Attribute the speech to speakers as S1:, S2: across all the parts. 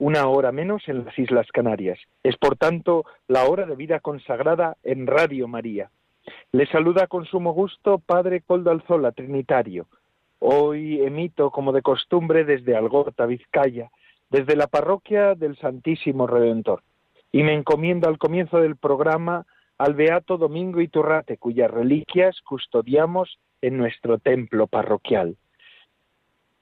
S1: una hora menos en las Islas Canarias. Es por tanto la hora de vida consagrada en Radio María. Le saluda con sumo gusto Padre Coldo Alzola, Trinitario. Hoy emito, como de costumbre, desde Algorta, Vizcaya, desde la parroquia del Santísimo Redentor. Y me encomiendo al comienzo del programa al Beato Domingo Iturrate, cuyas reliquias custodiamos en nuestro templo parroquial.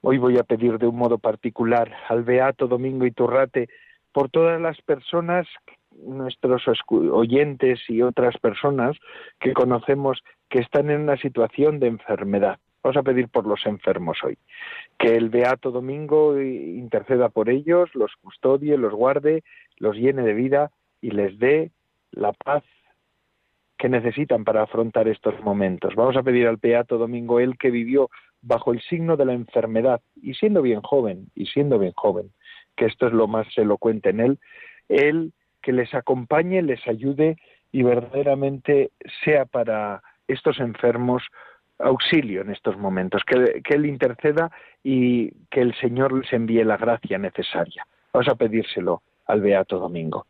S1: Hoy voy a pedir de un modo particular al Beato Domingo Iturrate por todas las personas, nuestros oyentes y otras personas que conocemos que están en una situación de enfermedad. Vamos a pedir por los enfermos hoy. Que el Beato Domingo interceda por ellos, los custodie, los guarde, los llene de vida y les dé la paz que necesitan para afrontar estos momentos. Vamos a pedir al Beato Domingo, él que vivió bajo el signo de la enfermedad y siendo bien joven, y siendo bien joven, que esto es lo más elocuente en él, él que les acompañe, les ayude y verdaderamente sea para estos enfermos auxilio en estos momentos, que, que Él interceda y que el Señor les envíe la gracia necesaria. Vamos a pedírselo al Beato Domingo.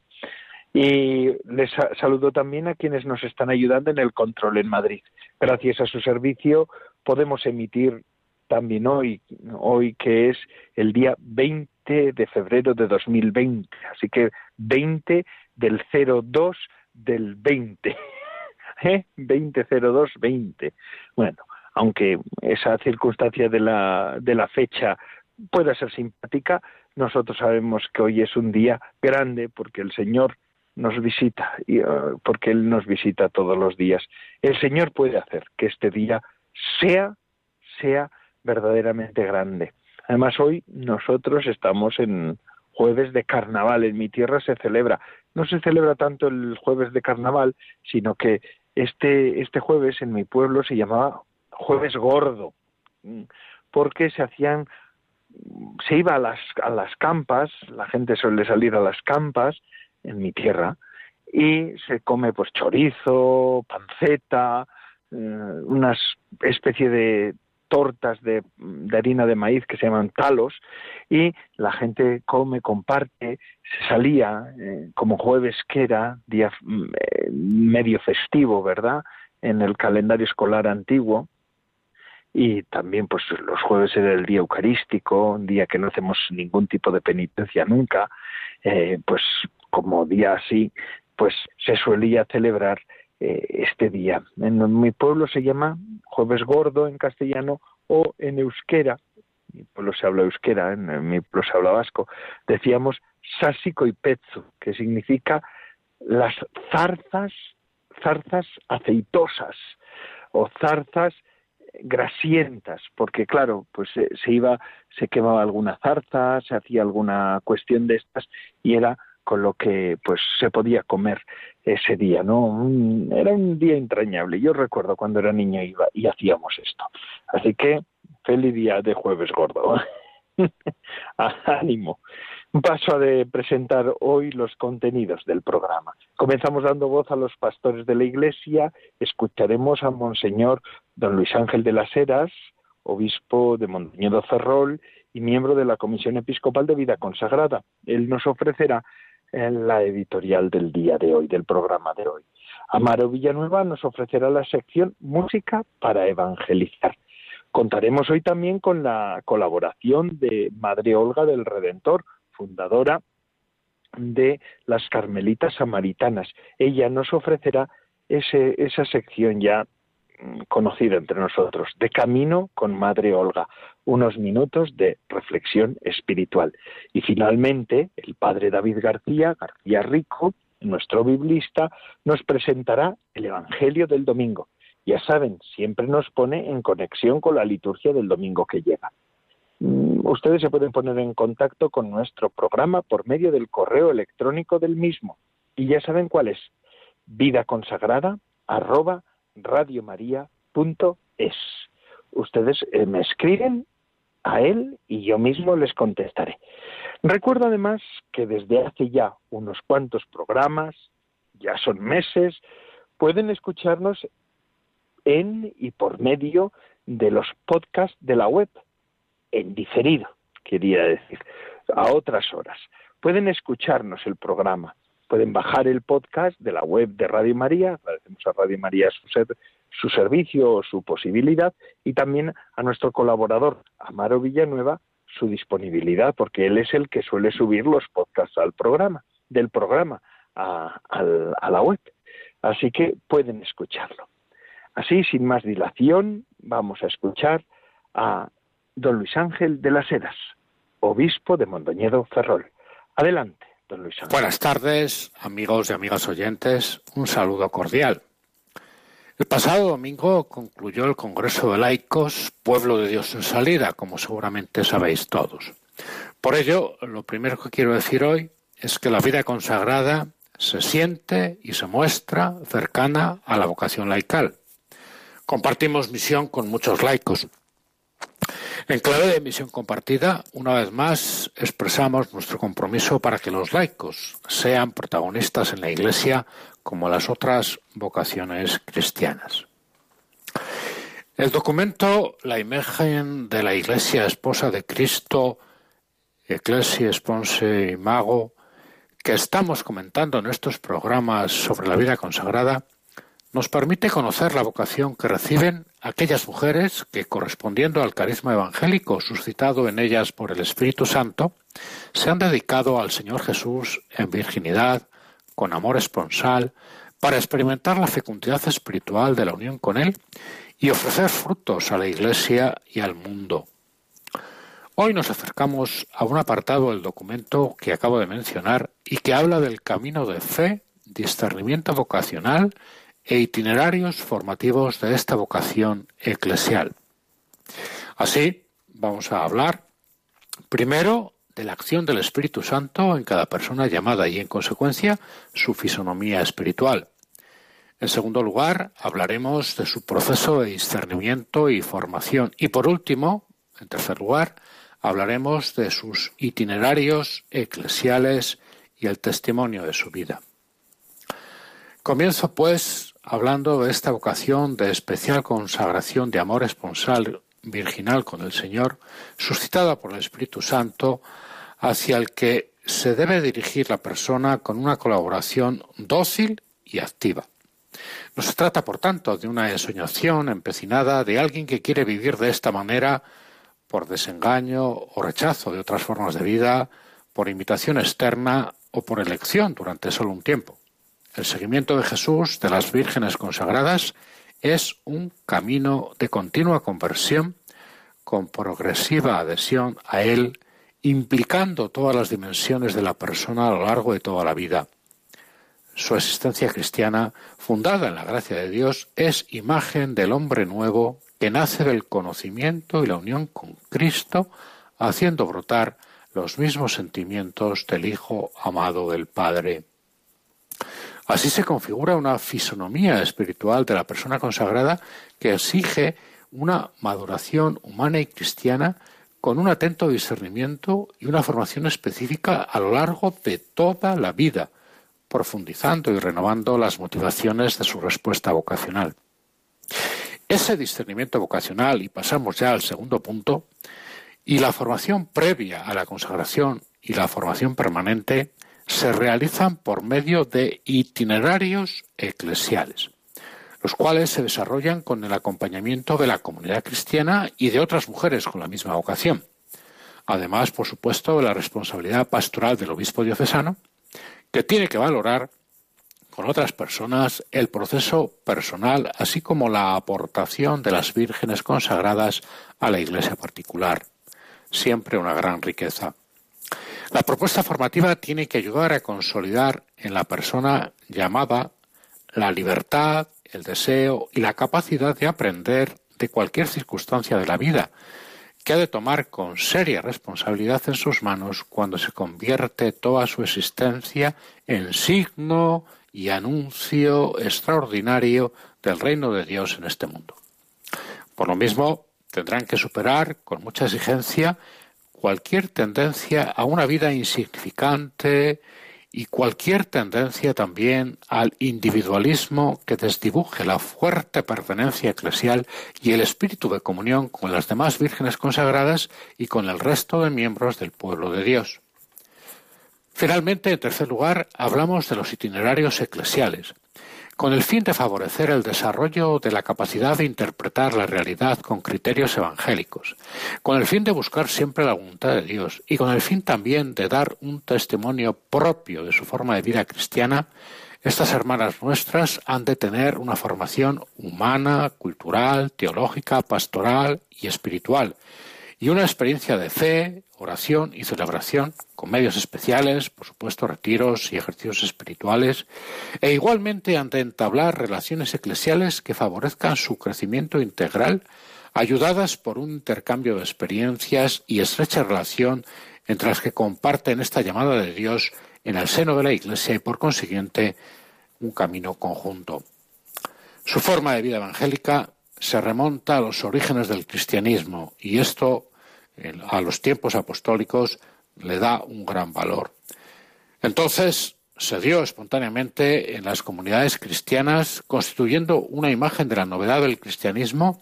S1: Y les saludo también a quienes nos están ayudando en el control en Madrid. Gracias a su servicio podemos emitir también hoy, hoy que es el día 20 de febrero de 2020. Así que 20 del 02 del 20. ¿Eh? 2002 20. Bueno, aunque esa circunstancia de la, de la fecha pueda ser simpática, nosotros sabemos que hoy es un día grande porque el Señor nos visita, y, uh, porque Él nos visita todos los días. El Señor puede hacer que este día sea, sea verdaderamente grande. Además, hoy nosotros estamos en jueves de carnaval. En mi tierra se celebra. No se celebra tanto el jueves de carnaval, sino que este, este jueves en mi pueblo se llamaba jueves gordo, porque se hacían se iba a las, a las campas, la gente suele salir a las campas en mi tierra, y se come pues chorizo, panceta, eh, una especie de tortas de, harina de maíz que se llaman talos y la gente come, comparte, se salía eh, como jueves que era, día mm, eh, medio festivo, ¿verdad? En el calendario escolar antiguo y también pues los jueves era el día eucarístico, un día que no hacemos ningún tipo de penitencia nunca, pues como día así, pues se solía celebrar eh, este día. En mi pueblo se llama Jueves Gordo en castellano o en euskera, mi pueblo se habla euskera, en, mi pueblo se habla vasco, decíamos sásico y pezzo, que significa las zarzas, zarzas aceitosas o zarzas grasientas, porque claro, pues se, se iba, se quemaba alguna zarza, se hacía alguna cuestión de estas y era con lo que pues se podía comer ese día, ¿no? era un día entrañable. Yo recuerdo cuando era niño iba y hacíamos esto. Así que feliz día de jueves gordo. Ánimo. Paso a presentar hoy los contenidos del programa. Comenzamos dando voz a los pastores de la Iglesia. Escucharemos a Monseñor Don Luis Ángel de las Heras, obispo de Montañedo Ferrol y miembro de la Comisión Episcopal de Vida Consagrada. Él nos ofrecerá en la editorial del día de hoy, del programa de hoy. Amaro Villanueva nos ofrecerá la sección Música para Evangelizar. Contaremos hoy también con la colaboración de Madre Olga del Redentor, fundadora de las Carmelitas Samaritanas. Ella nos ofrecerá ese, esa sección ya conocido entre nosotros, de camino con Madre Olga, unos minutos de reflexión espiritual. Y finalmente, el Padre David García, García Rico, nuestro biblista, nos presentará el Evangelio del domingo. Ya saben, siempre nos pone en conexión con la liturgia del domingo que llega. Mm, ustedes se pueden poner en contacto con nuestro programa por medio del correo electrónico del mismo. Y ya saben cuál es vida consagrada arroba radiomaria.es. Ustedes eh, me escriben a él y yo mismo les contestaré. Recuerdo además que desde hace ya unos cuantos programas, ya son meses, pueden escucharnos en y por medio de los podcasts de la web, en diferido, quería decir, a otras horas. Pueden escucharnos el programa, pueden bajar el podcast de la web de Radio María, agradecemos a Radio María su, su servicio su posibilidad, y también a nuestro colaborador, Amaro Villanueva, su disponibilidad, porque él es el que suele subir los podcasts al programa, del programa a, a la web. Así que pueden escucharlo. Así, sin más dilación, vamos a escuchar a don Luis Ángel de las Heras, obispo de Mondoñedo Ferrol. Adelante,
S2: Buenas tardes, amigos y amigas oyentes. Un saludo cordial. El pasado domingo concluyó el Congreso de Laicos Pueblo de Dios en Salida, como seguramente sabéis todos. Por ello, lo primero que quiero decir hoy es que la vida consagrada se siente y se muestra cercana a la vocación laical. Compartimos misión con muchos laicos. En clave de misión compartida, una vez más expresamos nuestro compromiso para que los laicos sean protagonistas en la Iglesia como las otras vocaciones cristianas. El documento La imagen de la Iglesia esposa de Cristo, Ecclesia Sponse Mago, que estamos comentando en estos programas sobre la vida consagrada, nos permite conocer la vocación que reciben aquellas mujeres que, correspondiendo al carisma evangélico suscitado en ellas por el Espíritu Santo, se han dedicado al Señor Jesús en virginidad, con amor esponsal, para experimentar la fecundidad espiritual de la unión con Él y ofrecer frutos a la Iglesia y al mundo. Hoy nos acercamos a un apartado del documento que acabo de mencionar y que habla del camino de fe, discernimiento vocacional e itinerarios formativos de esta vocación eclesial. Así, vamos a hablar primero de la acción del Espíritu Santo en cada persona llamada y, en consecuencia, su fisonomía espiritual. En segundo lugar, hablaremos de su proceso de discernimiento y formación. Y por último, en tercer lugar, hablaremos de sus itinerarios eclesiales y el testimonio de su vida. Comienzo, pues, hablando de esta vocación de especial consagración de amor esponsal virginal con el Señor, suscitada por el Espíritu Santo, hacia el que se debe dirigir la persona con una colaboración dócil y activa. No se trata, por tanto, de una ensoñación empecinada de alguien que quiere vivir de esta manera por desengaño o rechazo de otras formas de vida, por invitación externa o por elección durante solo un tiempo. El seguimiento de Jesús, de las vírgenes consagradas, es un camino de continua conversión con progresiva adhesión a Él, implicando todas las dimensiones de la persona a lo largo de toda la vida. Su existencia cristiana, fundada en la gracia de Dios, es imagen del hombre nuevo que nace del conocimiento y la unión con Cristo, haciendo brotar los mismos sentimientos del Hijo amado del Padre. Así se configura una fisonomía espiritual de la persona consagrada que exige una maduración humana y cristiana con un atento discernimiento y una formación específica a lo largo de toda la vida, profundizando y renovando las motivaciones de su respuesta vocacional. Ese discernimiento vocacional, y pasamos ya al segundo punto, y la formación previa a la consagración y la formación permanente se realizan por medio de itinerarios eclesiales, los cuales se desarrollan con el acompañamiento de la comunidad cristiana y de otras mujeres con la misma vocación. Además, por supuesto, de la responsabilidad pastoral del obispo diocesano, que tiene que valorar con otras personas el proceso personal, así como la aportación de las vírgenes consagradas a la iglesia particular. Siempre una gran riqueza. La propuesta formativa tiene que ayudar a consolidar en la persona llamada la libertad, el deseo y la capacidad de aprender de cualquier circunstancia de la vida, que ha de tomar con seria responsabilidad en sus manos cuando se convierte toda su existencia en signo y anuncio extraordinario del reino de Dios en este mundo. Por lo mismo, tendrán que superar con mucha exigencia cualquier tendencia a una vida insignificante y cualquier tendencia también al individualismo que desdibuje la fuerte pertenencia eclesial y el espíritu de comunión con las demás vírgenes consagradas y con el resto de miembros del pueblo de Dios. Finalmente, en tercer lugar, hablamos de los itinerarios eclesiales, con el fin de favorecer el desarrollo de la capacidad de interpretar la realidad con criterios evangélicos, con el fin de buscar siempre la voluntad de Dios y con el fin también de dar un testimonio propio de su forma de vida cristiana, estas hermanas nuestras han de tener una formación humana, cultural, teológica, pastoral y espiritual, y una experiencia de fe, oración y celebración, con medios especiales, por supuesto, retiros y ejercicios espirituales, e igualmente han de entablar relaciones eclesiales que favorezcan su crecimiento integral, ayudadas por un intercambio de experiencias y estrecha relación entre las que comparten esta llamada de Dios en el seno de la Iglesia y, por consiguiente, un camino conjunto. Su forma de vida evangélica se remonta a los orígenes del cristianismo y esto a los tiempos apostólicos le da un gran valor. Entonces se dio espontáneamente en las comunidades cristianas, constituyendo una imagen de la novedad del cristianismo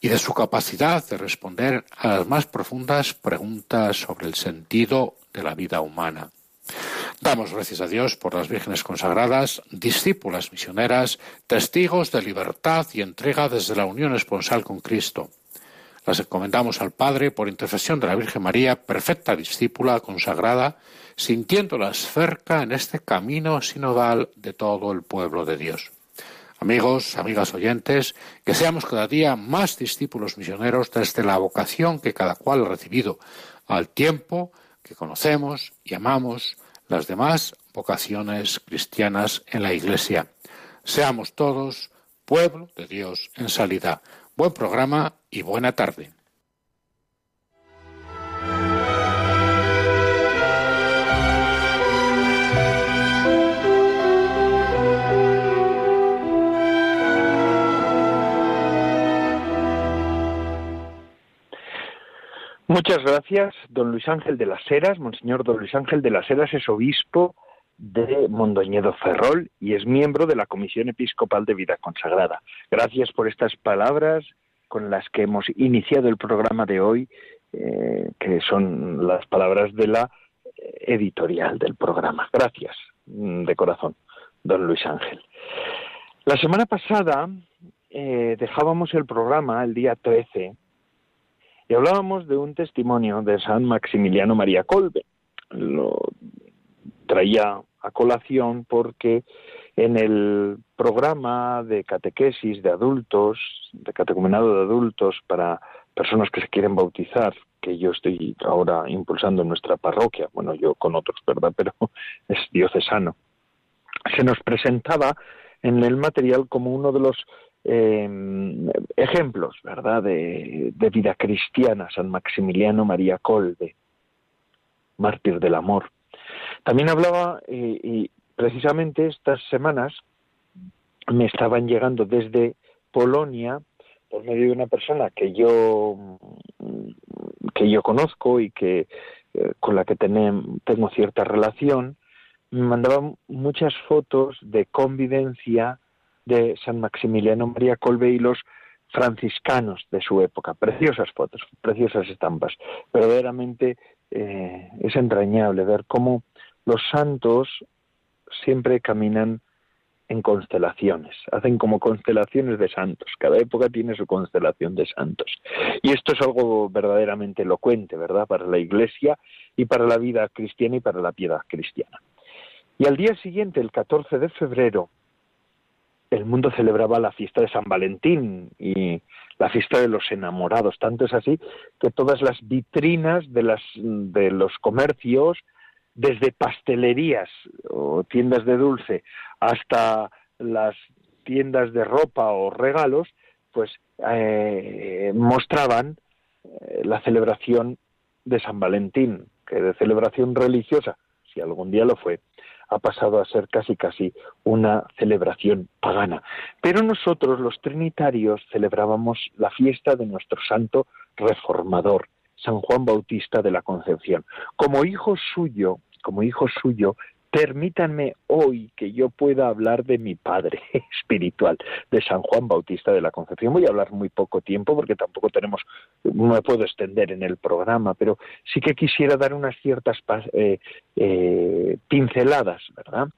S2: y de su capacidad de responder a las más profundas preguntas sobre el sentido de la vida humana. Damos gracias a Dios por las vírgenes consagradas, discípulas misioneras, testigos de libertad y entrega desde la unión esponsal con Cristo. Las encomendamos al Padre por intercesión de la Virgen María, perfecta discípula consagrada, sintiéndolas cerca en este camino sinodal de todo el pueblo de Dios. Amigos, amigas oyentes, que seamos cada día más discípulos misioneros desde la vocación que cada cual ha recibido, al tiempo que conocemos y amamos las demás vocaciones cristianas en la Iglesia. Seamos todos pueblo de Dios en salida. Buen programa y buena tarde.
S1: Muchas gracias, don Luis Ángel de las Heras. Monseñor don Luis Ángel de las Heras es obispo de Mondoñedo Ferrol y es miembro de la Comisión Episcopal de Vida Consagrada. Gracias por estas palabras con las que hemos iniciado el programa de hoy, eh, que son las palabras de la editorial del programa. Gracias, mm, de corazón, don Luis Ángel. La semana pasada eh, dejábamos el programa el día 13 y hablábamos de un testimonio de San Maximiliano María Colbe. Lo traía a colación porque en el programa de catequesis de adultos, de catecumenado de adultos para personas que se quieren bautizar, que yo estoy ahora impulsando en nuestra parroquia, bueno, yo con otros, ¿verdad? Pero es diocesano. Se nos presentaba en el material como uno de los eh, ejemplos, ¿verdad?, de, vida cristiana, San Maximiliano María Colbe, mártir del amor. También hablaba, eh, y precisamente estas semanas me estaban llegando desde Polonia, por medio de una persona que yo que yo conozco y que eh, con la que tengo cierta relación, me mandaban muchas fotos de convivencia de San Maximiliano María Colbe y los franciscanos de su época. Preciosas fotos, preciosas estampas. Verdaderamente eh, es entrañable ver cómo los santos siempre caminan en constelaciones, hacen como constelaciones de santos, cada época tiene su constelación de santos. Y esto es algo verdaderamente elocuente, ¿verdad?, para la Iglesia y para la vida cristiana y para la piedad cristiana. Y al día siguiente, el 14 de febrero, el mundo celebraba la fiesta de San Valentín y la fiesta de los enamorados. Tanto es así que todas las vitrinas de, las, de los comercios, desde pastelerías o tiendas de dulce hasta las tiendas de ropa o regalos, pues eh, mostraban eh, la celebración de San Valentín, que de celebración religiosa, si algún día lo fue, ha pasado a ser casi casi una celebración pagana. Pero nosotros los trinitarios celebrábamos la fiesta de nuestro santo reformador, San Juan Bautista de la Concepción. Como hijo suyo, como hijo suyo, permítanme hoy que yo pueda hablar de mi padre espiritual, de San Juan Bautista de la Concepción. Voy a hablar muy poco tiempo porque tampoco tenemos, no me puedo extender en el programa, pero sí que quisiera dar unas ciertas eh, eh, pinceladas, ¿verdad?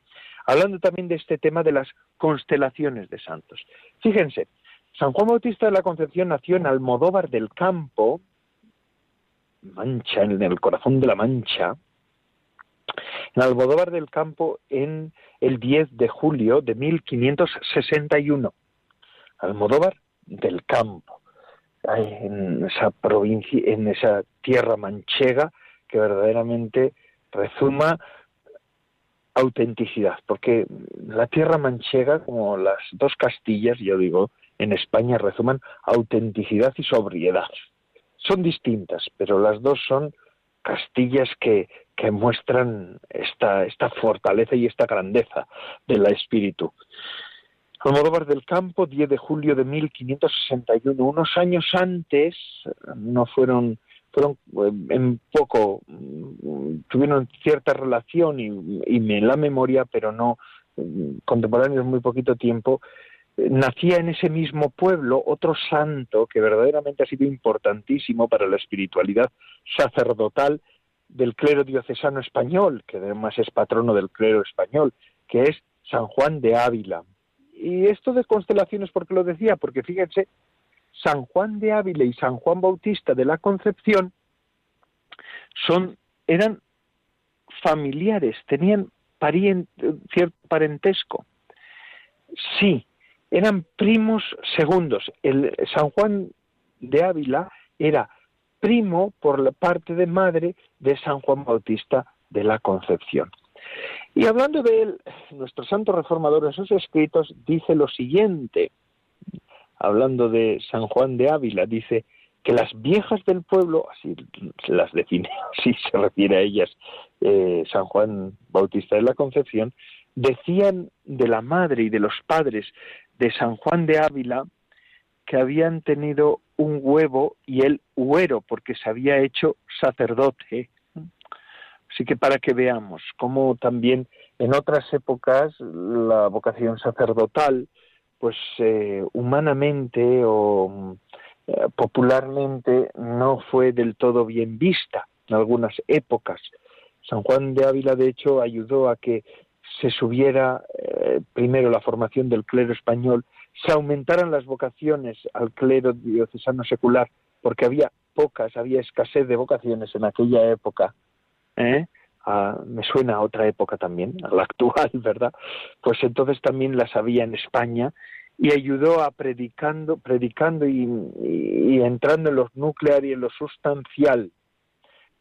S1: Hablando también de este tema de las constelaciones de santos. Fíjense, San Juan Bautista de la Concepción nació en Almodóvar del Campo, Mancha, en el corazón de la Mancha, en Almodóvar del Campo en el 10 de julio de 1561. Almodóvar del Campo, en esa provincia, en esa tierra manchega que verdaderamente rezuma autenticidad, porque la tierra manchega, como las dos Castillas, yo digo, en España resuman autenticidad y sobriedad. Son distintas, pero las dos son Castillas que, que muestran esta, esta fortaleza y esta grandeza del espíritu. Almodóvar del Campo, 10 de julio de 1561. Unos años antes, no fueron, fueron eh, en poco, mm, tuvieron cierta relación y, y me la memoria, pero no mm, contemporáneos muy poquito tiempo, nacía en ese mismo pueblo otro santo que verdaderamente ha sido importantísimo para la espiritualidad sacerdotal del clero diocesano español, que además es patrono del clero español, que es San Juan de Ávila. Y esto de constelaciones, ¿por qué lo decía? Porque fíjense, San Juan de Ávila y San Juan Bautista de la Concepción son, eran familiares, tenían cierto parentesco. Sí, eran primos segundos. El San Juan de Ávila era primo por la parte de madre de San Juan Bautista de la Concepción. Y hablando de él, nuestro santo reformador en sus escritos dice lo siguiente, hablando de San Juan de Ávila, dice que las viejas del pueblo, así las define, así se refiere a ellas eh, San Juan Bautista de la Concepción, decían de la madre y de los padres de San Juan de Ávila que habían tenido un huevo y el huero, porque se había hecho sacerdote. Así que para que veamos cómo también en otras épocas la vocación sacerdotal, pues eh, humanamente o eh, popularmente no fue del todo bien vista en algunas épocas. San Juan de Ávila, de hecho, ayudó a que se subiera eh, primero la formación del clero español se aumentaran las vocaciones al clero diocesano secular, porque había pocas, había escasez de vocaciones en aquella época. ¿eh? Ah, me suena a otra época también, a la actual, ¿verdad? Pues entonces también las había en España y ayudó a predicando, predicando y, entrando en los nuclear y en lo sustancial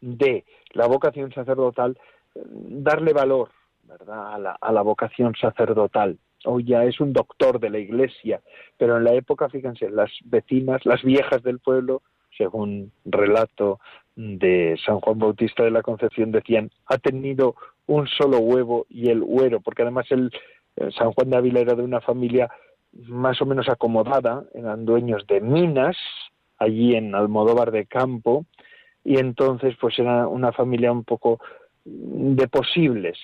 S1: de la vocación sacerdotal, darle valor, ¿verdad? A la, a la vocación sacerdotal hoy ya es un doctor de la iglesia, pero en la época, fíjense, las vecinas, las viejas del pueblo, según relato de San Juan Bautista de la Concepción, decían, ha tenido un solo huevo y el huero, porque además el, eh, San Juan de Ávila era de una familia más o menos acomodada, eran dueños de minas allí en Almodóvar de Campo, y entonces pues era una familia un poco de posibles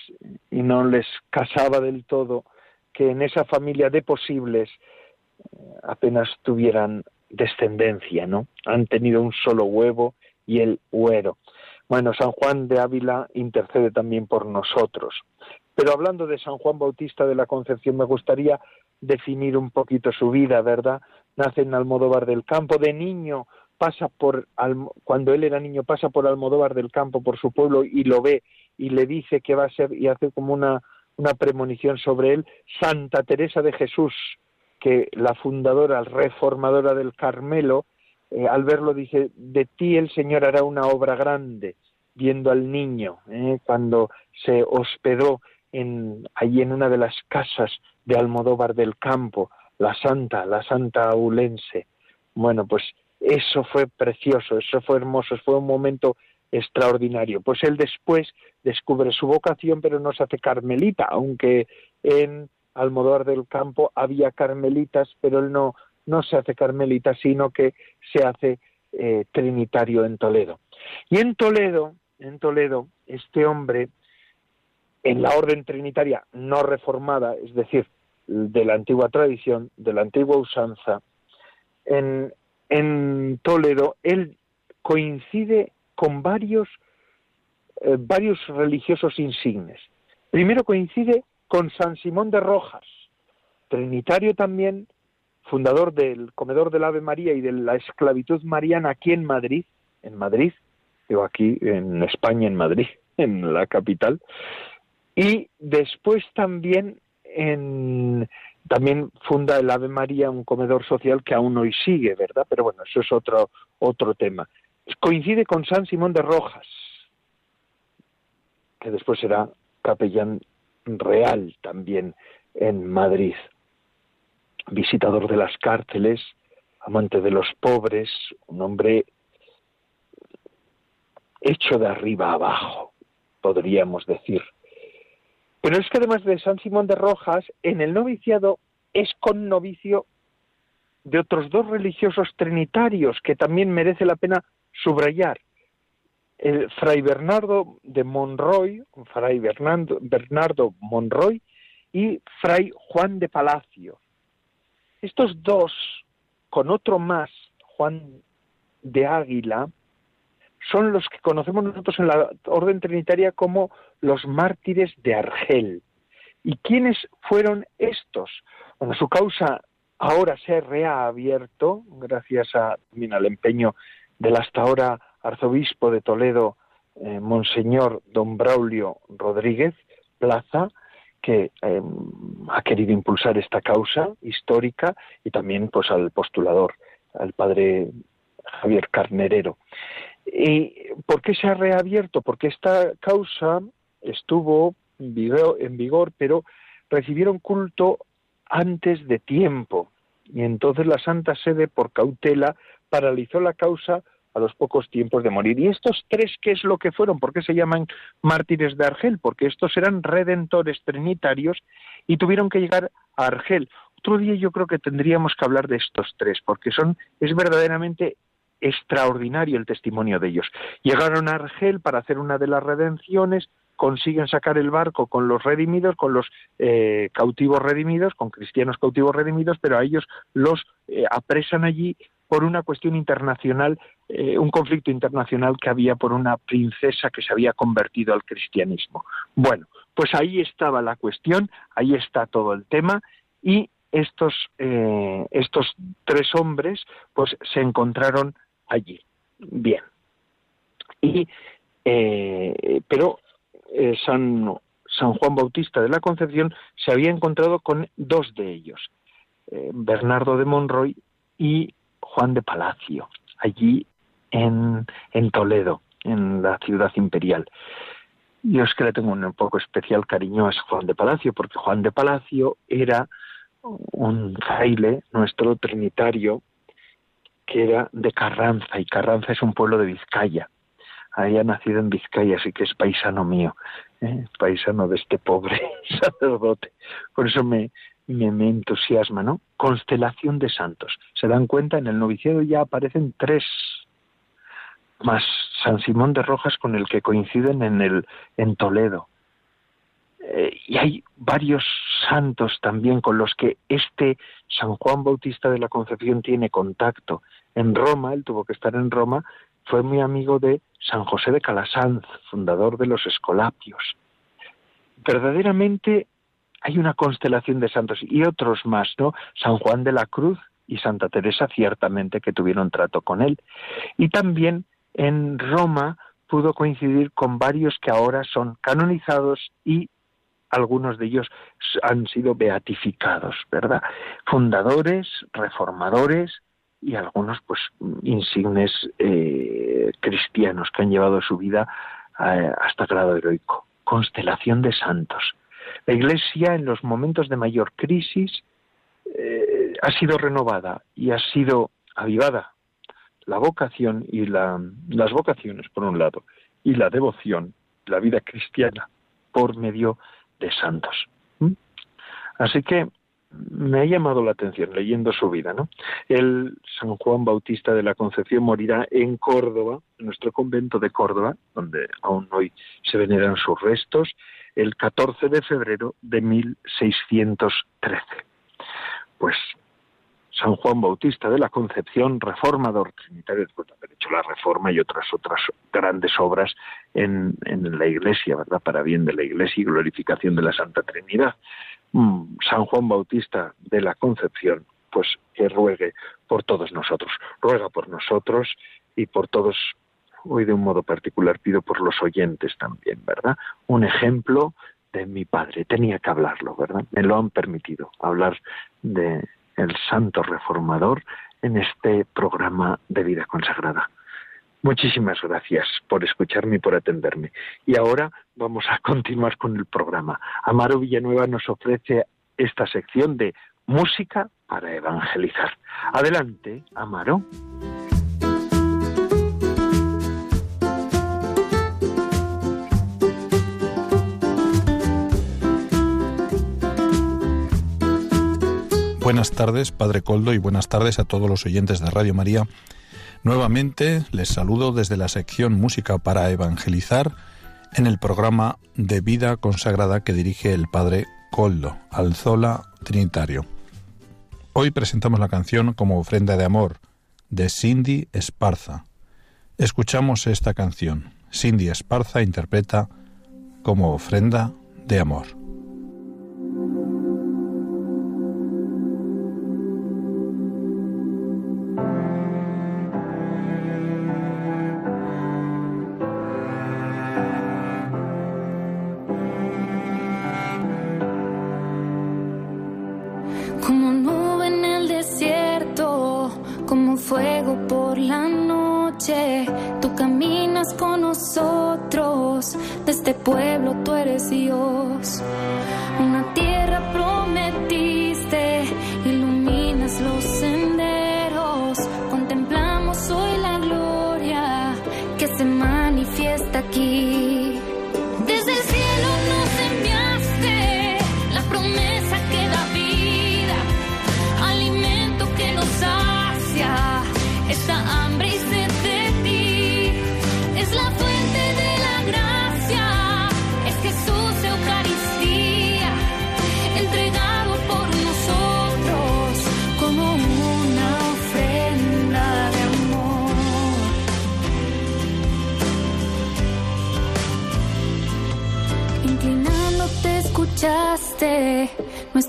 S1: y no les casaba del todo que en esa familia de posibles eh, apenas tuvieran descendencia, ¿no? Han tenido un solo huevo y el huero. Bueno, San Juan de Ávila intercede también por nosotros. Pero hablando de San Juan Bautista de la Concepción, me gustaría definir un poquito su vida, ¿verdad? Nace en Almodóvar del Campo, de niño pasa por, cuando él era niño, pasa por Almodóvar del Campo, por su pueblo, y lo ve y le dice que va a ser, y hace como una una premonición sobre él, Santa Teresa de Jesús, que la fundadora, reformadora del Carmelo, eh, al verlo dice, de ti el Señor hará una obra grande, viendo al niño, eh, cuando se hospedó en, allí en una de las casas de Almodóvar del Campo, la santa, la santa aulense. Bueno, pues eso fue precioso, eso fue hermoso, fue un momento extraordinario. Pues él después descubre su vocación, pero no se hace carmelita, aunque en Almodóvar del Campo había carmelitas, pero él no, no se hace carmelita, sino que se hace eh, trinitario en Toledo. Y en Toledo, en Toledo, este hombre, en la orden trinitaria no reformada, es decir, de la antigua tradición, de la antigua usanza, en, en Toledo, él coincide con varios, eh, varios religiosos insignes. Primero coincide con San Simón de Rojas, trinitario también, fundador del Comedor del Ave María y de la esclavitud mariana aquí en Madrid, en Madrid, digo aquí en España, en Madrid, en la capital, y después también en también funda el Ave María un comedor social que aún hoy sigue, ¿verdad? Pero bueno, eso es otro otro tema. Coincide con San Simón de Rojas, que después será capellán real también en Madrid visitador de las cárceles, amante de los pobres, un hombre hecho de arriba abajo, podríamos decir. Pero es que además de San Simón de Rojas, en el noviciado es con novicio de otros dos religiosos trinitarios que también merece la pena subrayar. El fray Bernardo de Monroy, fray Bernardo, Bernardo Monroy y fray Juan de Palacio. Estos dos, con otro más, Juan de Águila, son los que conocemos nosotros en la orden trinitaria como los mártires de Argel. ¿Y quiénes fueron estos? Bueno, su causa ahora se ha reabierto, gracias a, también al empeño del hasta ahora arzobispo de Toledo, eh, Monseñor Don Braulio Rodríguez Plaza, que em, ha querido impulsar esta causa histórica y también pues al postulador, al padre Javier Carnerero. ¿Y por qué se ha reabierto? Porque esta causa estuvo en vigor, pero recibieron culto antes de tiempo. Y entonces la Santa Sede, por cautela, paralizó la causa a los pocos tiempos de morir. ¿Y estos tres qué es lo que fueron? ¿Por qué se llaman mártires de Argel? Porque estos eran redentores trinitarios y tuvieron que llegar a Argel. Otro día yo creo que tendríamos que hablar de estos tres, porque son, es verdaderamente extraordinario el testimonio de ellos. Llegaron a Argel para hacer una de las redenciones, consiguen sacar el barco con los redimidos, con los eh, cautivos redimidos, con cristianos cautivos redimidos, pero a ellos los eh, apresan allí por una cuestión internacional, eh, un conflicto internacional que había por una princesa que se había convertido al cristianismo. Bueno, pues ahí estaba la cuestión, ahí está todo el tema y estos, eh, estos tres hombres pues se encontraron allí. Bien. Y, eh, pero San, San Juan Bautista de la Concepción se había encontrado con dos de ellos, Bernardo de Monroy y Juan de Palacio, allí en, en Toledo, en la ciudad imperial. Yo es que le tengo un poco especial cariño a Juan de Palacio, porque Juan de Palacio era un fraile, nuestro trinitario, que era de Carranza, y Carranza es un pueblo de Vizcaya. Había nacido en Vizcaya, así que es paisano mío, ¿eh? paisano de este pobre sacerdote. Por eso me, me, entusiasma, ¿no? Constelación de santos. Se dan cuenta, en el noviciado ya aparecen tres más San Simón de Rojas con el que coinciden en el en Toledo. Eh, y hay varios santos también con los que este San Juan Bautista de la Concepción tiene contacto. En Roma, él tuvo que estar en Roma, fue muy amigo de San José de Calasanz, fundador de los Escolapios. Verdaderamente hay una constelación de santos y otros más, ¿no? San Juan de la Cruz y Santa Teresa ciertamente que tuvieron trato con él. Y también en Roma pudo coincidir con varios que ahora son canonizados y algunos de ellos han sido beatificados, ¿verdad? Fundadores, reformadores y algunos pues insignes eh, cristianos que han llevado su vida eh, hasta grado heroico. Constelación de santos. La Iglesia en los momentos de mayor crisis eh, ha sido renovada y ha sido avivada la vocación y la, las vocaciones, por un lado, y la devoción, la vida cristiana, por medio de santos. ¿Mm? Así que me ha llamado la atención leyendo su vida, ¿no? El San Juan Bautista de la Concepción morirá en Córdoba, en nuestro convento de Córdoba, donde aún hoy se veneran sus restos, el 14 de febrero de 1613. Pues San Juan Bautista de la Concepción, reformador trinitario, después de haber hecho la reforma y otras otras grandes obras en, en la Iglesia, ¿verdad? Para bien de la Iglesia y glorificación de la Santa Trinidad. Mm, San Juan Bautista de la Concepción, pues que ruegue por todos nosotros, ruega por nosotros y por todos, hoy de un modo particular pido por los oyentes también, ¿verdad? Un ejemplo de mi padre, tenía que hablarlo, ¿verdad? Me lo han permitido hablar de santo reformador en este programa de vida consagrada. Muchísimas gracias por escucharme y por atenderme. Y ahora vamos a continuar con el programa. Amaro Villanueva nos ofrece esta sección de música para evangelizar. Adelante, Amaro.
S3: Buenas tardes, Padre Coldo, y buenas tardes a todos los oyentes de Radio María Nuevamente les saludo desde la sección Música para Evangelizar en el programa de vida consagrada que dirige el Padre Coldo, Alzola Trinitario. Hoy presentamos la canción como ofrenda de amor de Cindy Esparza. Escuchamos esta canción. Cindy Esparza interpreta como ofrenda de amor. este pueblo tú eres Dios, una tierra prometida.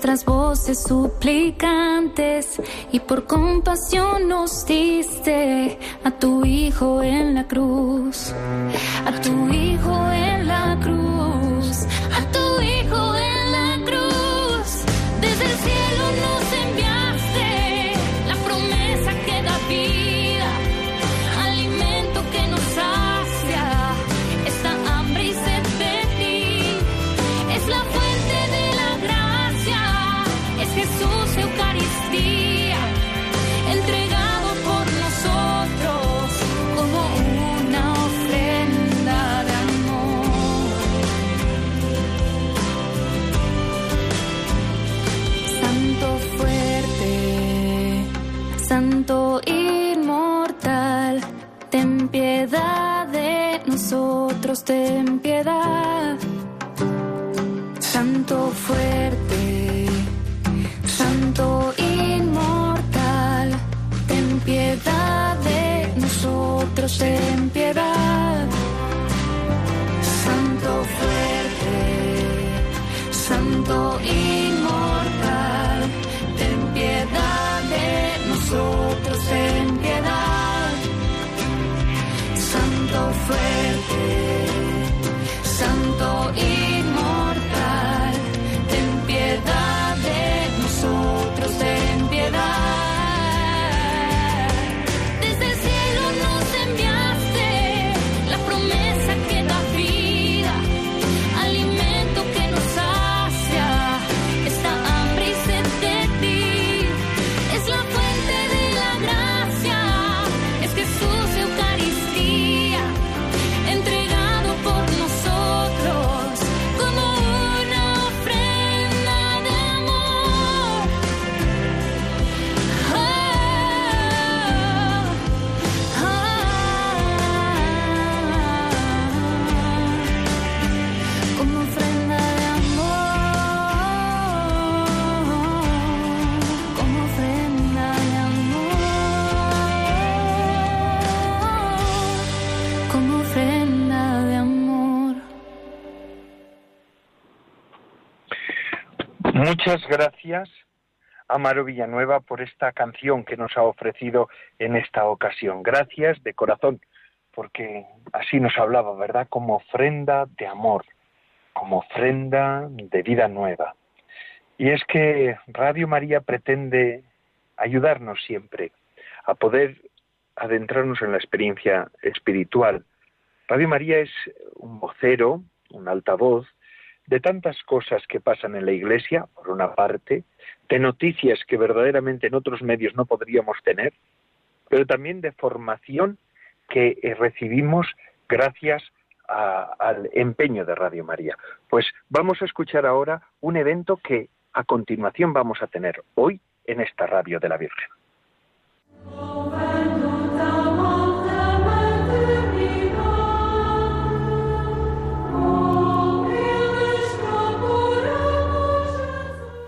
S4: Nuestras voces suplicantes y por compasión nos diste a tu Hijo en la cruz, ten piedad. Santo fuerte,
S1: Muchas gracias, Amaro Villanueva, por esta canción que nos ha ofrecido en esta ocasión. Gracias de corazón, porque así nos hablaba, ¿verdad? Como ofrenda de amor, como ofrenda de vida nueva. Y es que Radio María pretende ayudarnos siempre a poder adentrarnos en la experiencia espiritual. Radio María es un vocero, un altavoz de tantas cosas que pasan en la Iglesia, por una parte, de noticias que verdaderamente en otros medios no podríamos tener, pero también de formación que eh, recibimos gracias al empeño de Radio María. Pues vamos a escuchar ahora un evento que a continuación vamos a tener hoy en esta radio de la Virgen.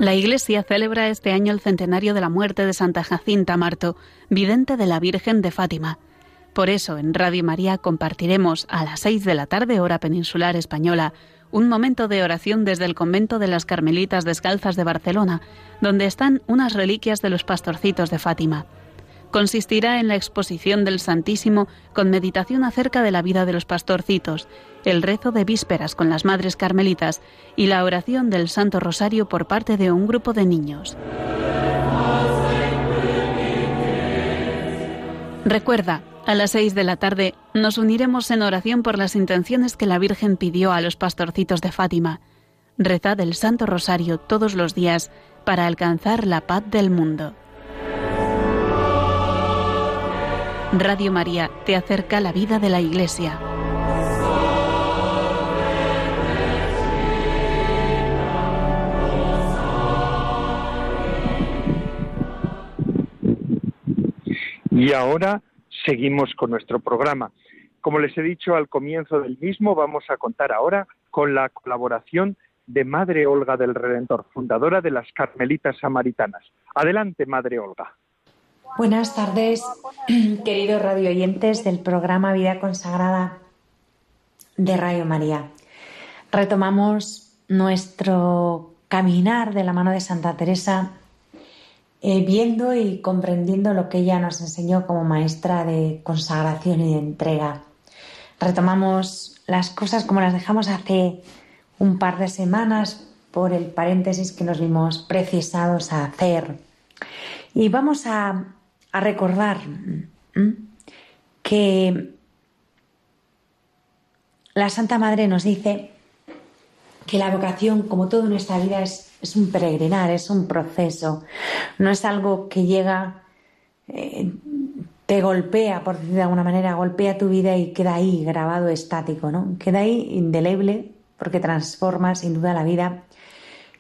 S5: La Iglesia celebra este año el centenario de la muerte de Santa Jacinta Marto, vidente de la Virgen de Fátima. Por eso, en Radio María compartiremos a las seis de la tarde, hora peninsular española, un momento de oración desde el convento de las Carmelitas Descalzas de Barcelona, donde están unas reliquias de los pastorcitos de Fátima consistirá en la exposición del Santísimo con meditación acerca de la vida de los pastorcitos, el rezo de vísperas con las Madres Carmelitas y la oración del Santo Rosario por parte de un grupo de niños. Recuerda, a las seis de la tarde nos uniremos en oración por las intenciones que la Virgen pidió a los pastorcitos de Fátima. Rezad el Santo Rosario todos los días para alcanzar la paz del mundo. Radio María te acerca la vida de la Iglesia.
S1: Y ahora seguimos con nuestro programa. Como les he dicho al comienzo del mismo, vamos a contar ahora con la colaboración de Madre Olga del Redentor, fundadora de las Carmelitas Samaritanas. Adelante, Madre Olga.
S6: Buenas tardes, queridos radio oyentes del programa Vida Consagrada de Radio María. Retomamos nuestro caminar de la mano de Santa Teresa, eh, viendo y comprendiendo lo que ella nos enseñó como maestra de consagración y de entrega. Retomamos las cosas como las dejamos hace un par de semanas por el paréntesis que nos vimos precisados a hacer. Y vamos a a recordar que la Santa Madre nos dice que la vocación, como todo en nuestra vida, es, un peregrinar, es un proceso, no es algo que llega, eh, te golpea, por decir de alguna manera, golpea tu vida y queda ahí grabado estático, ¿no? Queda ahí indeleble porque transforma sin duda la vida,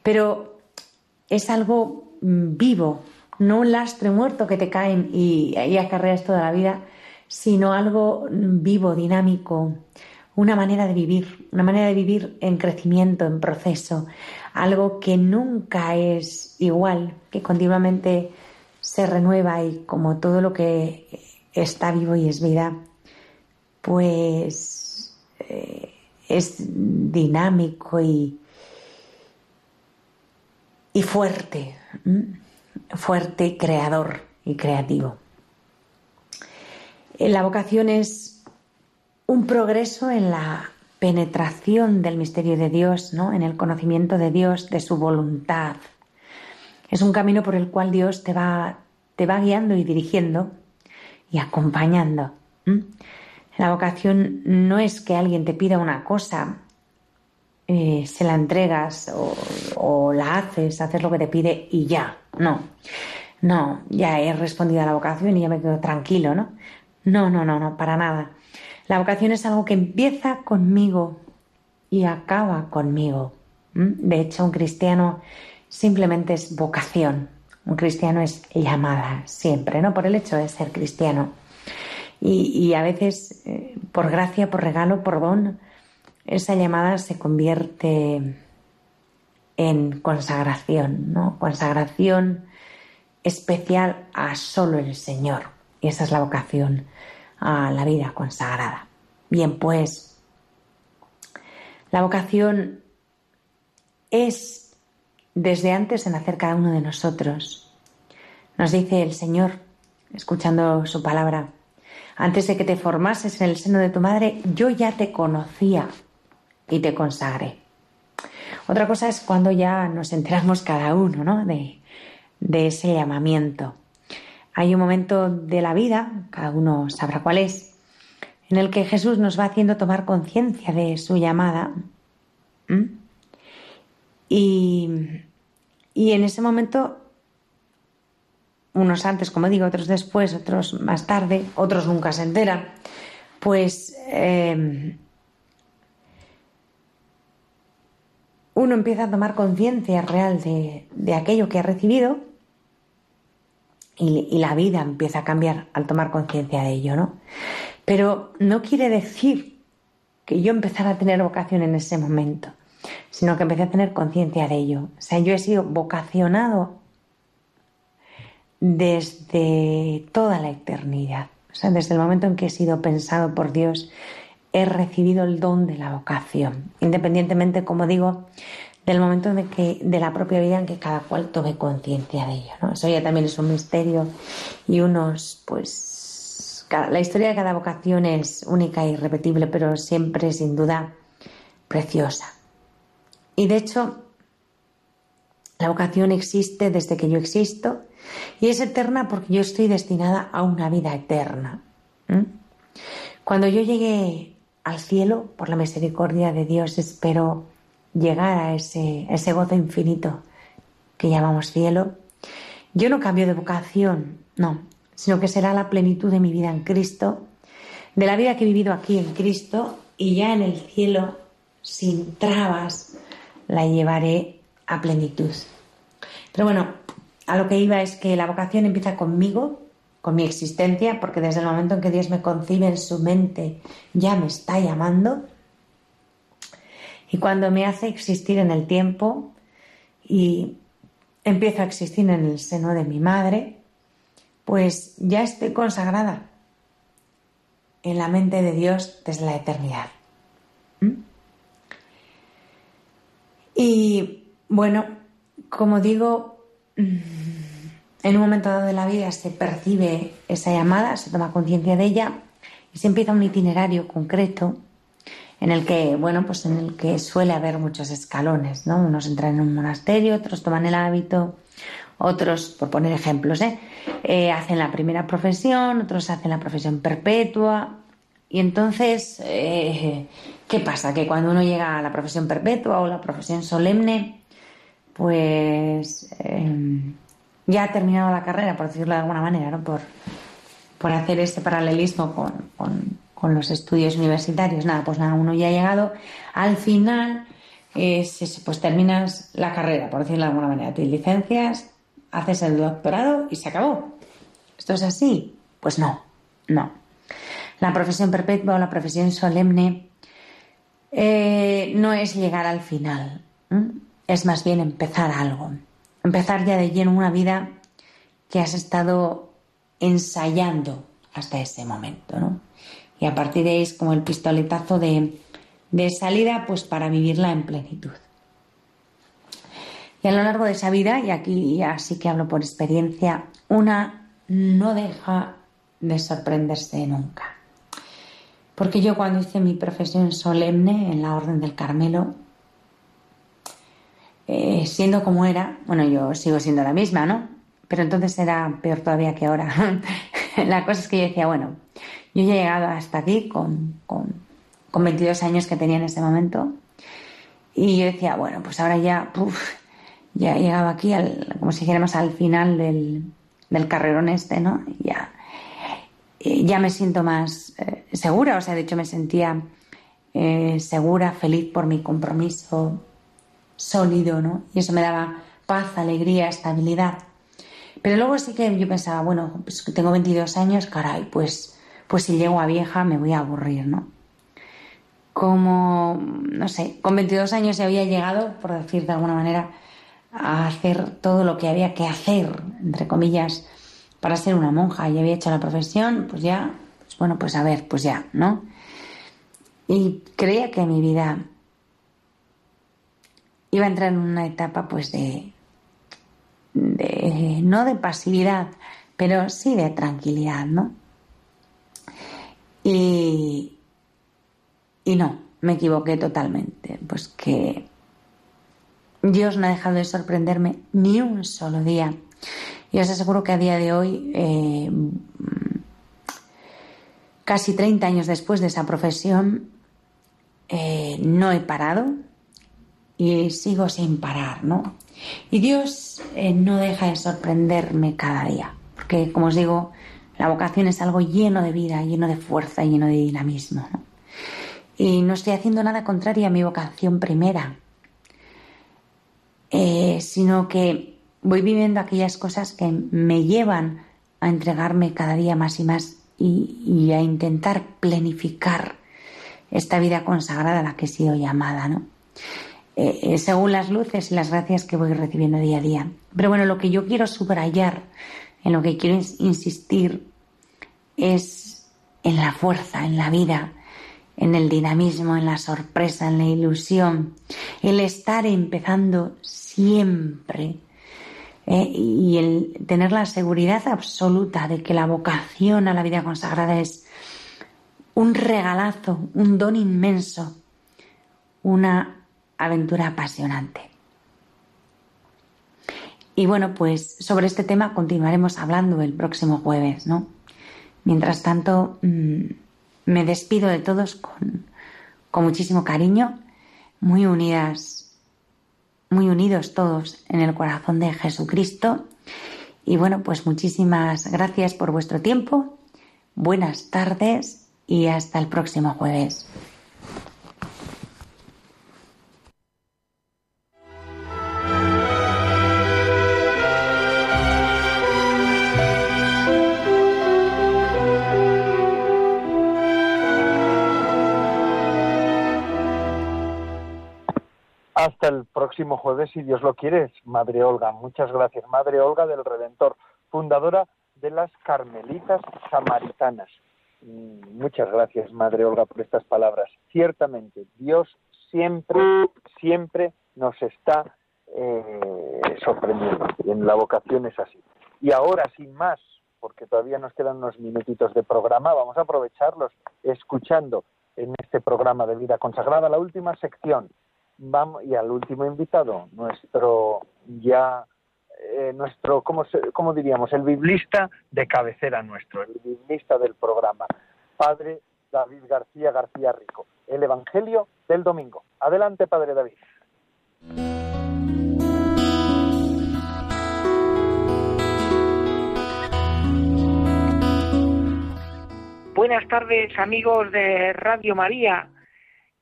S6: pero es algo mm, vivo, no un lastre muerto que te caen y, y acarreas toda la vida, sino algo vivo, dinámico, una manera de vivir, una manera de vivir en crecimiento, en proceso, algo que nunca es igual, que continuamente se renueva y como todo lo que está vivo y es vida, pues eh, es dinámico y, y fuerte fuerte, creador y creativo. La vocación es un progreso en la penetración del misterio de Dios, ¿no? en el conocimiento de Dios, de su voluntad. Es un camino por el cual Dios te va, te va guiando y dirigiendo y acompañando. La vocación no es que alguien te pida una cosa, eh, se la entregas o, la haces, haces lo que te pide y ya. No, no, ya he respondido a la vocación y ya me quedo tranquilo, ¿no? No, no, no, no, para nada. La vocación es algo que empieza conmigo y acaba conmigo. De hecho, un cristiano simplemente es vocación. Un cristiano es llamada siempre, ¿no? Por el hecho de ser cristiano. Y, a veces, eh, por gracia, por regalo, por don, esa llamada se convierte en consagración, ¿no? Consagración especial a solo el Señor. Y esa es la vocación a la vida consagrada. Bien, pues la vocación es desde antes en hacer cada uno de nosotros. Nos dice el Señor, escuchando su palabra, antes de que te formases en el seno de tu madre, yo ya te conocía y te consagré. Otra cosa es cuando ya nos enteramos cada uno ¿no? de, de ese llamamiento. Hay un momento de la vida, cada uno sabrá cuál es, en el que Jesús nos va haciendo tomar conciencia de su llamada. Y, y en ese momento, unos antes, como digo, otros después, otros más tarde, otros nunca se enteran, pues eh, uno empieza a tomar conciencia real de, de, aquello que ha recibido y, y, la vida empieza a cambiar al tomar conciencia de ello, ¿no? Pero no quiere decir que yo empezara a tener vocación en ese momento, sino que empecé a tener conciencia de ello. O sea, yo he sido vocacionado desde toda la eternidad. O sea, desde el momento en que he sido pensado por Dios, he recibido el don de la vocación, independientemente, como digo, del momento de, que, de la propia vida en que cada cual tome conciencia de ello. ¿no? Eso ya también es un misterio y unos, pues, la historia de cada vocación es única e irrepetible, pero siempre sin duda preciosa. Y de hecho, la vocación existe desde que yo existo y es eterna porque yo estoy destinada a una vida eterna. Cuando yo llegué al cielo, por la misericordia de Dios, espero llegar a ese, ese gozo infinito que llamamos cielo. Yo no cambio de vocación, no, sino que será la plenitud de mi vida en Cristo, de la vida que he vivido aquí en Cristo y ya en el cielo, sin trabas, la llevaré a plenitud. Pero bueno, a lo que iba es que la vocación empieza conmigo, con mi existencia, porque desde el momento en que Dios me concibe en su mente, ya me está llamando. Y cuando me hace existir en el tiempo y empiezo a existir en el seno de mi madre, pues ya estoy consagrada en la mente de Dios desde la eternidad. ¿Mm? Y bueno, como digo, en un momento dado de la vida se percibe esa llamada, se toma conciencia de ella y se empieza un itinerario concreto en el que, bueno, pues en el que suele haber muchos escalones, ¿no? Unos entran en un monasterio, otros toman el hábito, otros, por poner ejemplos, ¿eh? Eh, hacen la primera profesión, otros hacen la profesión perpetua. Y entonces, eh, ¿qué pasa? Que cuando uno llega a la profesión perpetua o la profesión solemne, pues ya ha terminado la carrera, por decirlo de alguna manera, ¿no? por, por hacer este paralelismo con, con, los estudios universitarios. Nada, pues nada, uno ya ha llegado al final, pues terminas la carrera, por decirlo de alguna manera, te licencias, haces el doctorado y se acabó. ¿Esto es así? Pues no, no. La profesión perpetua o la profesión solemne eh, no es llegar al final, es más bien empezar algo, empezar ya de lleno una vida que has estado ensayando hasta ese momento, ¿no? Y a partir de ahí es como el pistoletazo de, de salida, pues para vivirla en plenitud. Y a lo largo de esa vida, y aquí ya sí que hablo por experiencia, una no deja de sorprenderse nunca. Porque yo cuando hice mi profesión solemne en la Orden del Carmelo, eh, siendo como era, bueno, yo sigo siendo la misma, ¿no? Pero entonces era peor todavía que ahora. la cosa es que yo decía, bueno, yo ya he llegado hasta aquí con, con, con 22 años que tenía en ese momento. Y yo decía, bueno, pues ahora ya, ya he llegado aquí, al, como si dijéramos, al final del, del carrerón este, ¿no? Ya, ya me siento más eh, segura, o sea, de hecho me sentía eh, segura, feliz por mi compromiso sólido, ¿no? Y eso me daba paz, alegría, estabilidad. Pero luego sí que yo pensaba, bueno, pues tengo 22 años, caray, pues, pues si llego a vieja me voy a aburrir, ¿no? Como, no sé, con 22 años ya había llegado, por decir de alguna manera, a hacer todo lo que había que hacer, entre comillas, para ser una monja. Y había hecho la profesión, pues ya, pues bueno, pues a ver, pues ya, ¿no? Y creía que mi vida iba a entrar en una etapa pues de, de no de pasividad, pero sí de tranquilidad, ¿no? Y, y no, me equivoqué totalmente, pues que Dios no ha dejado de sorprenderme ni un solo día. Y os aseguro que a día de hoy, eh, casi 30 años después de esa profesión, eh, no he parado y sigo sin parar, ¿no? Y Dios eh, no deja de sorprenderme cada día, porque como os digo, la vocación es algo lleno de vida, lleno de fuerza, lleno de dinamismo. Y no estoy haciendo nada contrario a mi vocación primera, eh, sino que voy viviendo aquellas cosas que me llevan a entregarme cada día más y más y, a intentar planificar esta vida consagrada a la que he sido llamada, ¿no? Eh, eh, según las luces y las gracias que voy recibiendo día a día. Pero bueno, lo que yo quiero subrayar, en lo que quiero insistir, es en la fuerza, en la vida, en el dinamismo, en la sorpresa, en la ilusión, el estar empezando siempre eh, y el tener la seguridad absoluta de que la vocación a la vida consagrada es un regalazo, un don inmenso, una aventura apasionante. Y bueno, pues sobre este tema continuaremos hablando el próximo jueves, ¿no? Mientras tanto, mm, me despido de todos con, muchísimo cariño, muy unidas, muy unidos todos en el corazón de Jesucristo. Y bueno, pues muchísimas gracias por vuestro tiempo, buenas tardes y hasta el próximo jueves.
S1: Hasta el próximo jueves, si Dios lo quiere, Madre Olga. Muchas gracias. Madre Olga del Redentor, fundadora de las Carmelitas Samaritanas. Mm, muchas gracias, Madre Olga, por estas palabras. Ciertamente, Dios siempre, siempre nos está eh, sorprendiendo. En la vocación es así. Y ahora, sin más, porque todavía nos quedan unos minutitos de programa, vamos a aprovecharlos escuchando en este programa de vida consagrada la última sección vamos y al último invitado, nuestro ya eh, nuestro ¿cómo, cómo diríamos? el biblista de cabecera nuestro, el biblista del programa, Padre David García García Rico, el Evangelio del domingo. Adelante, Padre David.
S7: Buenas tardes, amigos de Radio María.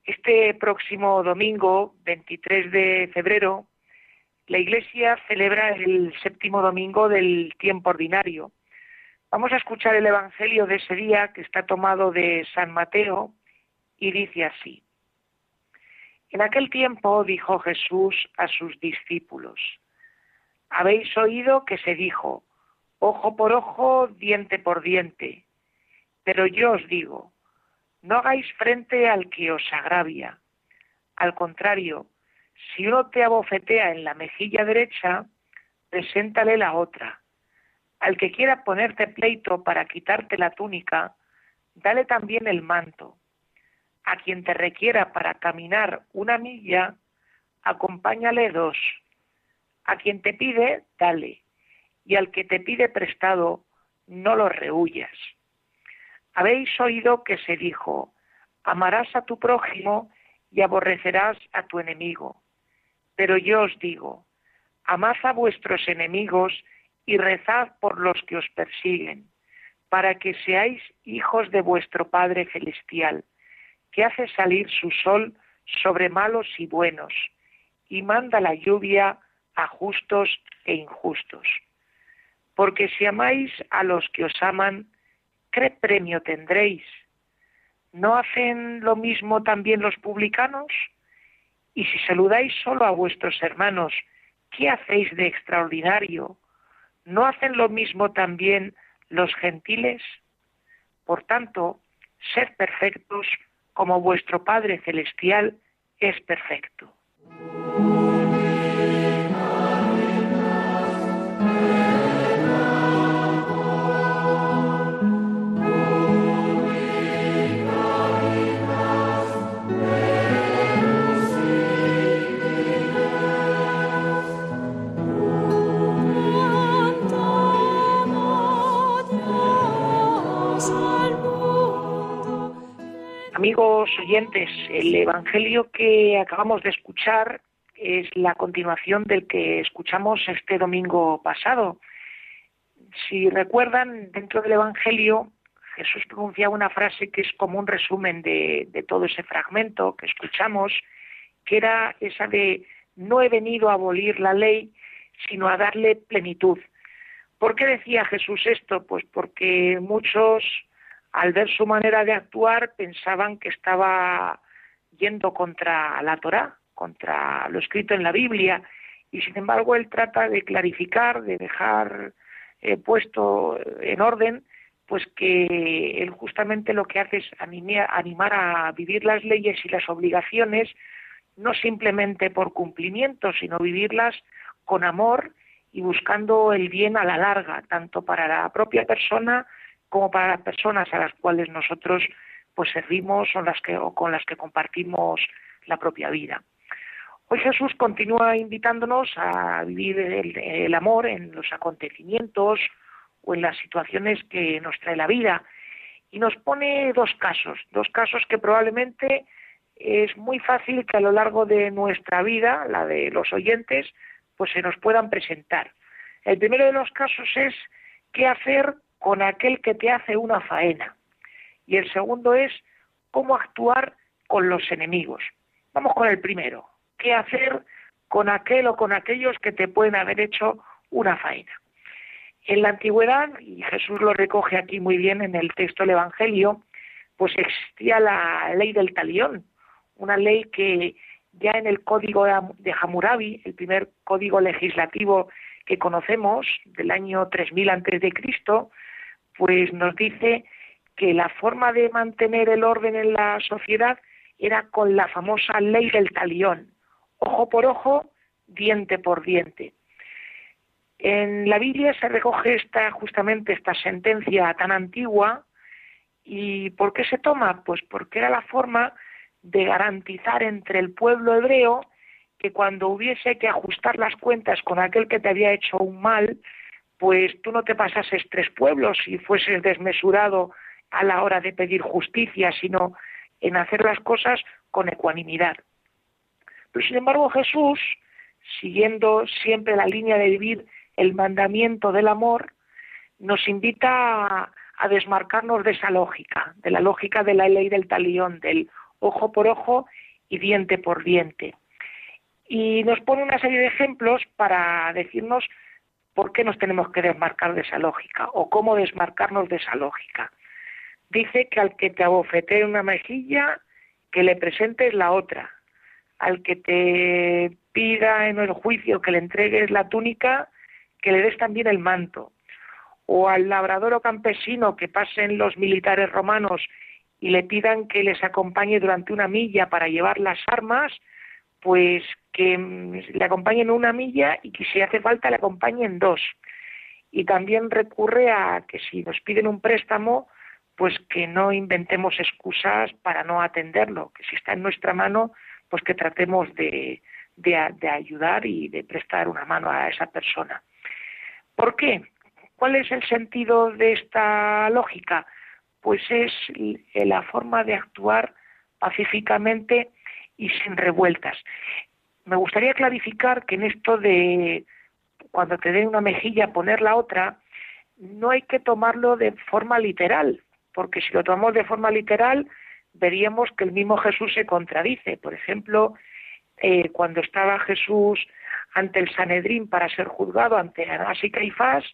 S7: Este próximo domingo, 23 de febrero, la Iglesia celebra el séptimo domingo del tiempo ordinario. Vamos a escuchar el Evangelio de ese día que está tomado de San Mateo y dice así. En aquel tiempo dijo Jesús a sus discípulos, habéis oído que se dijo, ojo por ojo, diente por diente, pero yo os digo, no hagáis frente al que os agravia. Al contrario, si uno te abofetea en la mejilla derecha, preséntale la otra. Al que quiera ponerte pleito para quitarte la túnica, dale también el manto. A quien te requiera para caminar una milla, acompáñale dos. A quien te pide, dale. Y al que te pide prestado, no lo rehuyas. Habéis oído que se dijo, amarás a tu prójimo y aborrecerás a tu enemigo. Pero yo os digo, amad a vuestros enemigos y rezad por los que os persiguen, para que seáis hijos de vuestro Padre Celestial, que hace salir su sol sobre malos y buenos, y manda la lluvia a justos e injustos. Porque si amáis a los que os aman, ¿qué premio tendréis? ¿No hacen lo mismo también los publicanos? Y si saludáis solo a vuestros hermanos, ¿qué hacéis de extraordinario? ¿No hacen lo mismo también los gentiles? Por tanto, sed perfectos como vuestro Padre Celestial es perfecto. Amigos oyentes, el Evangelio que acabamos de escuchar es la continuación del que escuchamos este domingo pasado. Si recuerdan, dentro del Evangelio Jesús pronunciaba una frase que es como un resumen de, de todo ese fragmento que escuchamos, que era esa de no he venido a abolir la ley, sino a darle plenitud. ¿Por qué decía Jesús esto? Pues porque muchos al ver su manera de actuar pensaban que estaba yendo contra la Torá, contra lo escrito en la Biblia, y sin embargo él trata de clarificar, de dejar eh, puesto en orden, pues que él justamente lo que hace es animar a vivir las leyes y las obligaciones, no simplemente por cumplimiento, sino vivirlas con amor y buscando el bien a la larga, tanto para la propia persona como para las personas a las cuales nosotros pues servimos o, con las que compartimos la propia vida. Hoy Jesús continúa invitándonos a vivir el, amor en los acontecimientos o en las situaciones que nos trae la vida y nos pone dos casos, dos casos que probablemente es muy fácil que a lo largo de nuestra vida, la de los oyentes, pues se nos puedan presentar. El primero de los casos es qué hacer con aquel que te hace una faena. Y el segundo es cómo actuar con los enemigos. Vamos con el primero. ¿Qué hacer con aquel o con aquellos que te pueden haber hecho una faena? En la antigüedad, y Jesús lo recoge aquí muy bien en el texto del Evangelio, pues existía la ley del talión, una ley que ya en el código de Hammurabi, el primer código legislativo que conocemos del año 3000 antes de Cristo, pues nos dice que la forma de mantener el orden en la sociedad era con la famosa ley del talión, ojo por ojo, diente por diente. En la Biblia se recoge esta, justamente esta sentencia tan antigua y ¿por qué se toma? Pues porque era la forma de garantizar entre el pueblo hebreo que cuando hubiese que ajustar las cuentas con aquel que te había hecho un mal, pues tú no te pasases tres pueblos y fueses desmesurado a la hora de pedir justicia, sino en hacer las cosas con ecuanimidad. Pero sin embargo Jesús, siguiendo siempre la línea de vivir el mandamiento del amor, nos invita a, desmarcarnos de esa lógica, de la lógica de la ley del talión, del ojo por ojo y diente por diente. Y nos pone una serie de ejemplos para decirnos ¿por qué nos tenemos que desmarcar de esa lógica? ¿O cómo desmarcarnos de esa lógica? Dice que al que te abofetee una mejilla, que le presentes la otra. Al que te pida en el juicio que le entregues la túnica, que le des también el manto. O al labrador o campesino que pasen los militares romanos y le pidan que les acompañe durante una milla para llevar las armas, pues que mm, le acompañen una milla y que si hace falta le acompañen dos. Y también recurre a que si nos piden un préstamo, pues que no inventemos excusas para no atenderlo, que si está en nuestra mano, pues que tratemos de, de, ayudar y de prestar una mano a esa persona. ¿Por qué? ¿Cuál es el sentido de esta lógica? Pues es la forma de actuar pacíficamente y sin revueltas. Me gustaría clarificar que en esto de cuando te den una mejilla poner la otra, no hay que tomarlo de forma literal, porque si lo tomamos de forma literal, veríamos que el mismo Jesús se contradice. Por ejemplo, eh, cuando estaba Jesús ante el Sanedrín para ser juzgado ante Anás y Caifás,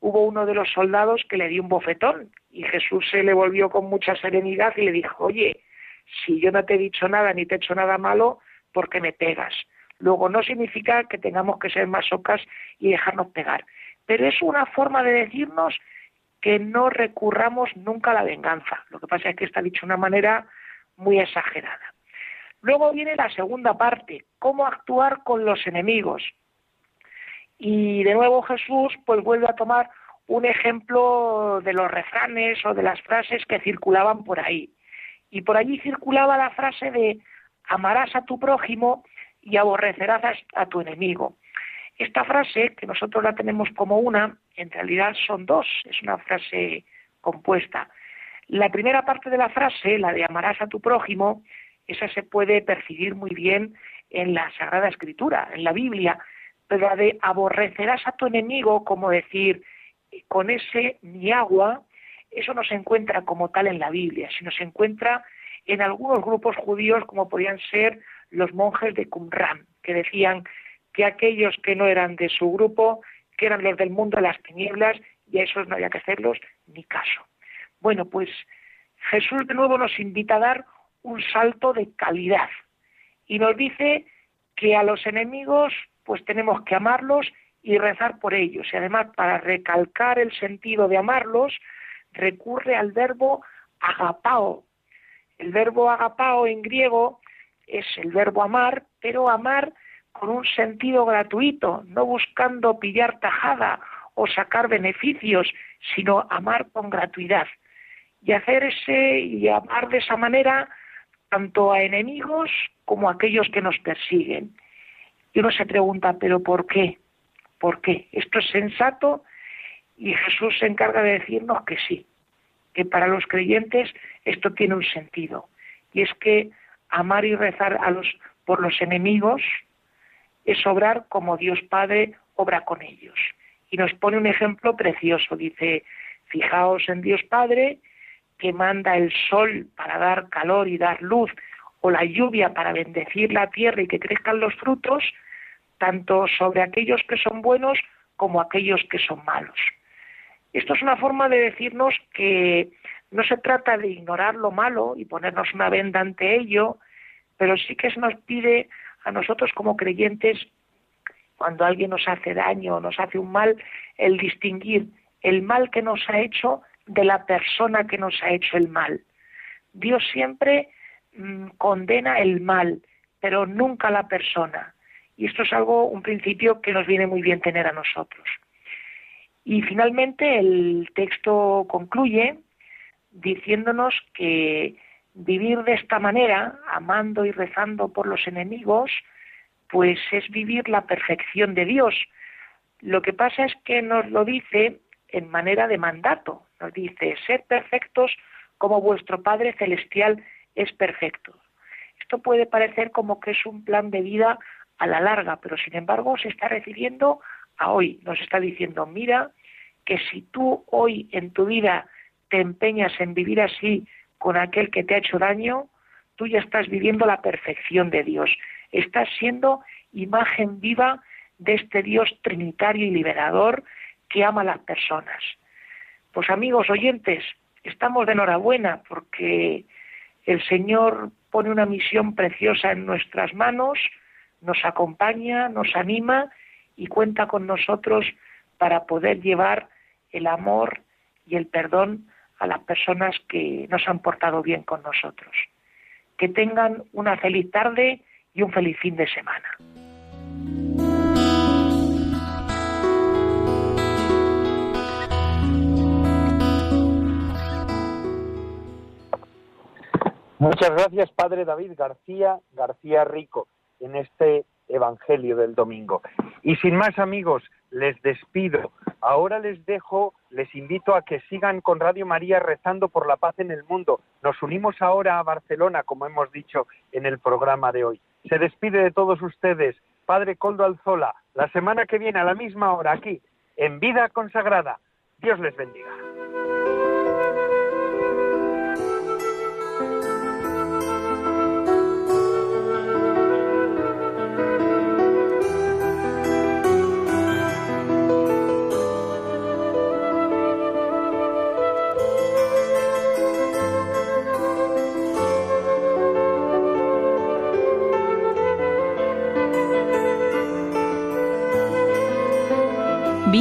S7: hubo uno de los soldados que le dio un bofetón y Jesús se le volvió con mucha serenidad y le dijo, oye, si yo no te he dicho nada ni te he hecho nada malo, ¿por qué me pegas? Luego no significa que tengamos que ser masocas y dejarnos pegar, pero es una forma de decirnos que no recurramos nunca a la venganza. Lo que pasa es que está dicho de una manera muy exagerada. Luego viene la segunda parte, cómo actuar con los enemigos. Y de nuevo Jesús pues vuelve a tomar un ejemplo de los refranes o de las frases que circulaban por ahí. Y por allí circulaba la frase de amarás a tu prójimo y aborrecerás a tu enemigo. Esta frase, que nosotros la tenemos como una, en realidad son dos, es una frase compuesta. La primera parte de la frase, la de amarás a tu prójimo, esa se puede percibir muy bien en la Sagrada Escritura, en la Biblia, pero la de aborrecerás a tu enemigo, como decir, con ese mi agua, eso no se encuentra como tal en la Biblia, sino se encuentra en algunos grupos judíos como podían ser los monjes de Qumran, que decían que aquellos que no eran de su grupo, que eran los del mundo de las tinieblas, y a esos no había que hacerlos ni caso. Bueno, pues Jesús de nuevo nos invita a dar un salto de calidad y nos dice que a los enemigos pues tenemos que amarlos y rezar por ellos. Y además, para recalcar el sentido de amarlos, recurre al verbo agapao. El verbo agapao en griego es el verbo amar, pero amar con un sentido gratuito, no buscando pillar tajada o sacar beneficios, sino amar con gratuidad. Y hacer ese y amar de esa manera tanto a enemigos como a aquellos que nos persiguen. Y uno se pregunta, ¿pero por qué? ¿Por qué? ¿Esto es sensato? Y Jesús se encarga de decirnos que sí, que para los creyentes esto tiene un sentido. Y es que amar y rezar a los, por los enemigos es obrar como Dios Padre obra con ellos. Y nos pone un ejemplo precioso. Dice, fijaos en Dios Padre, que manda el sol para dar calor y dar luz, o la lluvia para bendecir la tierra y que crezcan los frutos, tanto sobre aquellos que son buenos como aquellos que son malos. Esto es una forma de decirnos que no se trata de ignorar lo malo y ponernos una venda ante ello, pero sí que se nos pide a nosotros como creyentes, cuando alguien nos hace daño o nos hace un mal, el distinguir el mal que nos ha hecho de la persona que nos ha hecho el mal. Dios siempre Mm, condena el mal, pero nunca la persona. Y esto es algo, un principio que nos viene muy bien tener a nosotros. Y finalmente el texto concluye diciéndonos que vivir de esta manera, amando y rezando por los enemigos, pues es vivir la perfección de Dios. Lo que pasa es que nos lo dice en manera de mandato. Nos dice, ser perfectos como vuestro Padre Celestial es perfecto. Esto puede parecer como que es un plan de vida a la larga, pero sin embargo se está refiriendo a hoy. Nos está diciendo, mira, que si tú hoy en tu vida te empeñas en vivir así con aquel que te ha hecho daño, tú ya estás viviendo la perfección de Dios. Estás siendo imagen viva de este Dios trinitario y liberador que ama a las personas. Pues amigos oyentes, estamos de enhorabuena porque el Señor pone una misión preciosa en nuestras manos, nos acompaña, nos anima y cuenta con nosotros para poder llevar el amor y el perdón a las personas que nos han portado bien con nosotros. Que tengan una feliz tarde y un feliz fin de semana.
S1: Muchas gracias, Padre David García García Rico, en este Evangelio del domingo. Y sin más amigos, les despido. Ahora les dejo, les invito a que sigan con Radio María rezando por la paz en el mundo. Nos unimos ahora a Barcelona, como hemos dicho en el programa de hoy. Se despide de todos ustedes, Padre Coldo Alzola, la semana que viene a la misma hora aquí, en Vida Consagrada. Dios les bendiga.